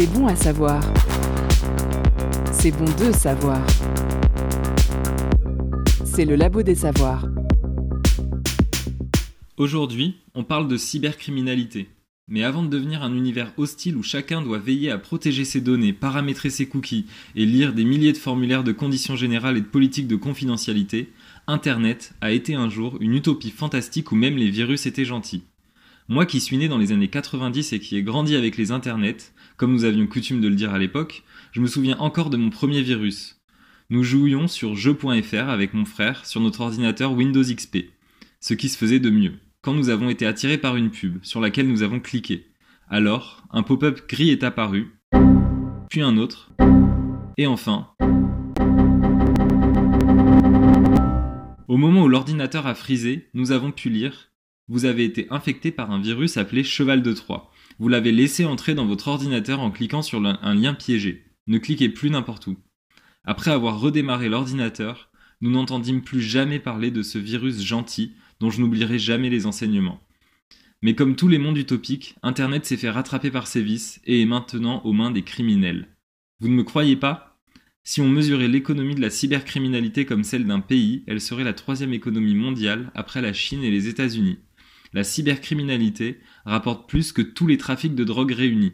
C'est bon à savoir. C'est bon de savoir. C'est le labo des savoirs. Aujourd'hui, on parle de cybercriminalité. Mais avant de devenir un univers hostile où chacun doit veiller à protéger ses données, paramétrer ses cookies et lire des milliers de formulaires de conditions générales et de politiques de confidentialité, Internet a été un jour une utopie fantastique où même les virus étaient gentils. Moi qui suis né dans les années 90 et qui ai grandi avec les internets, comme nous avions coutume de le dire à l'époque, je me souviens encore de mon premier virus. Nous jouions sur jeu.fr avec mon frère sur notre ordinateur Windows XP, ce qui se faisait de mieux, quand nous avons été attirés par une pub sur laquelle nous avons cliqué. Alors, un pop-up gris est apparu, puis un autre, et enfin, Au moment où l'ordinateur a frisé, nous avons pu lire Vous avez été infecté par un virus appelé Cheval de Troie. Vous l'avez laissé entrer dans votre ordinateur en cliquant sur un lien piégé. Ne cliquez plus n'importe où. Après avoir redémarré l'ordinateur, nous n'entendîmes plus jamais parler de ce virus gentil dont je n'oublierai jamais les enseignements. Mais comme tous les mondes utopiques, Internet s'est fait rattraper par ses vices et est maintenant aux mains des criminels. Vous ne me croyez pas? Si on mesurait l'économie de la cybercriminalité comme celle d'un pays, elle serait la troisième économie mondiale après la Chine et les États-Unis. La cybercriminalité rapporte plus que tous les trafics de drogue réunis.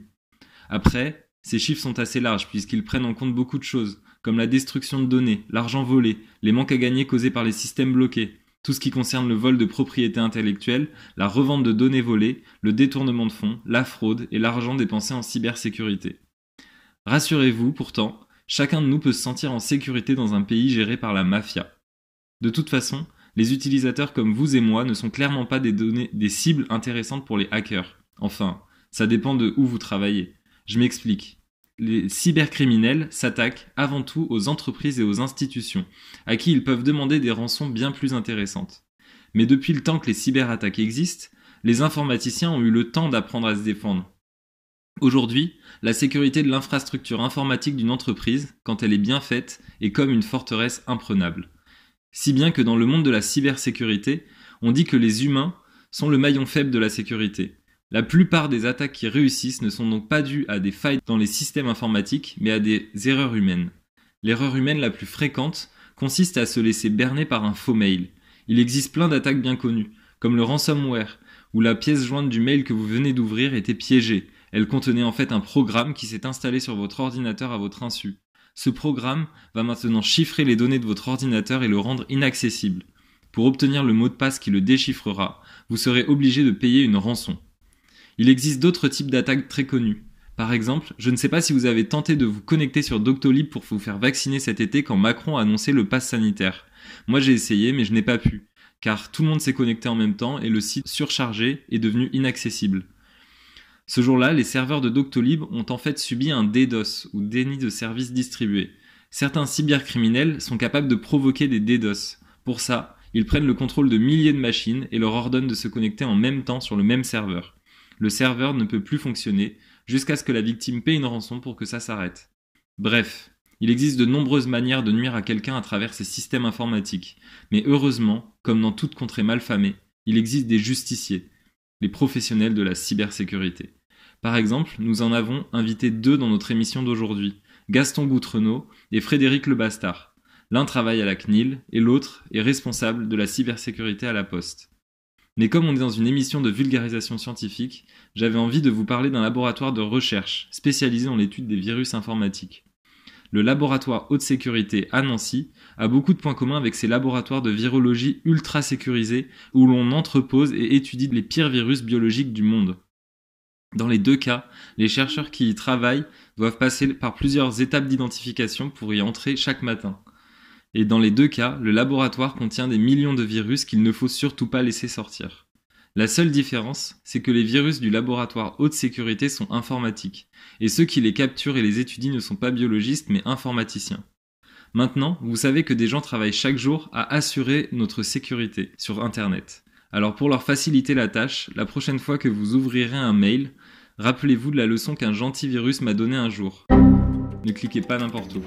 Après, ces chiffres sont assez larges puisqu'ils prennent en compte beaucoup de choses, comme la destruction de données, l'argent volé, les manques à gagner causés par les systèmes bloqués, tout ce qui concerne le vol de propriété intellectuelle, la revente de données volées, le détournement de fonds, la fraude et l'argent dépensé en cybersécurité. Rassurez-vous pourtant, chacun de nous peut se sentir en sécurité dans un pays géré par la mafia. De toute façon, les utilisateurs comme vous et moi ne sont clairement pas des, cibles intéressantes pour les hackers. Enfin, ça dépend de où vous travaillez. Je m'explique. Les cybercriminels s'attaquent avant tout aux entreprises et aux institutions, à qui ils peuvent demander des rançons bien plus intéressantes. Mais depuis le temps que les cyberattaques existent, les informaticiens ont eu le temps d'apprendre à se défendre. Aujourd'hui, la sécurité de l'infrastructure informatique d'une entreprise, quand elle est bien faite, est comme une forteresse imprenable. Si bien que dans le monde de la cybersécurité, on dit que les humains sont le maillon faible de la sécurité. La plupart des attaques qui réussissent ne sont donc pas dues à des failles dans les systèmes informatiques, mais à des erreurs humaines. L'erreur humaine la plus fréquente consiste à se laisser berner par un faux mail. Il existe plein d'attaques bien connues, comme le ransomware, où la pièce jointe du mail que vous venez d'ouvrir était piégée, elle contenait en fait un programme qui s'est installé sur votre ordinateur à votre insu. Ce programme va maintenant chiffrer les données de votre ordinateur et le rendre inaccessible. Pour obtenir le mot de passe qui le déchiffrera, vous serez obligé de payer une rançon. Il existe d'autres types d'attaques très connues. Par exemple, je ne sais pas si vous avez tenté de vous connecter sur Doctolib pour vous faire vacciner cet été quand Macron a annoncé le pass sanitaire. Moi j'ai essayé mais je n'ai pas pu, car tout le monde s'est connecté en même temps et le site surchargé est devenu inaccessible. Ce jour-là, les serveurs de Doctolib ont en fait subi un DDoS, ou déni de service distribué. Certains cybercriminels sont capables de provoquer des DDoS. Pour ça, ils prennent le contrôle de milliers de machines et leur ordonnent de se connecter en même temps sur le même serveur. Le serveur ne peut plus fonctionner jusqu'à ce que la victime paie une rançon pour que ça s'arrête. Bref, il existe de nombreuses manières de nuire à quelqu'un à travers ces systèmes informatiques. Mais heureusement, comme dans toute contrée malfamée, il existe des justiciers, les professionnels de la cybersécurité. Par exemple, nous en avons invité deux dans notre émission d'aujourd'hui, Gaston Boutrenaud et Frédéric Lebastard. L'un travaille à la CNIL et l'autre est responsable de la cybersécurité à la Poste. Mais comme on est dans une émission de vulgarisation scientifique, j'avais envie de vous parler d'un laboratoire de recherche spécialisé dans l'étude des virus informatiques. Le laboratoire haute sécurité à Nancy a beaucoup de points communs avec ces laboratoires de virologie ultra sécurisés où l'on entrepose et étudie les pires virus biologiques du monde. Dans les deux cas, les chercheurs qui y travaillent doivent passer par plusieurs étapes d'identification pour y entrer chaque matin. Et dans les deux cas, le laboratoire contient des millions de virus qu'il ne faut surtout pas laisser sortir. La seule différence, c'est que les virus du laboratoire haute sécurité sont informatiques, et ceux qui les capturent et les étudient ne sont pas biologistes mais informaticiens. Maintenant, vous savez que des gens travaillent chaque jour à assurer notre sécurité sur Internet. Alors pour leur faciliter la tâche, la prochaine fois que vous ouvrirez un mail, rappelez-vous de la leçon qu'un gentil virus m'a donnée un jour. Ne cliquez pas n'importe où.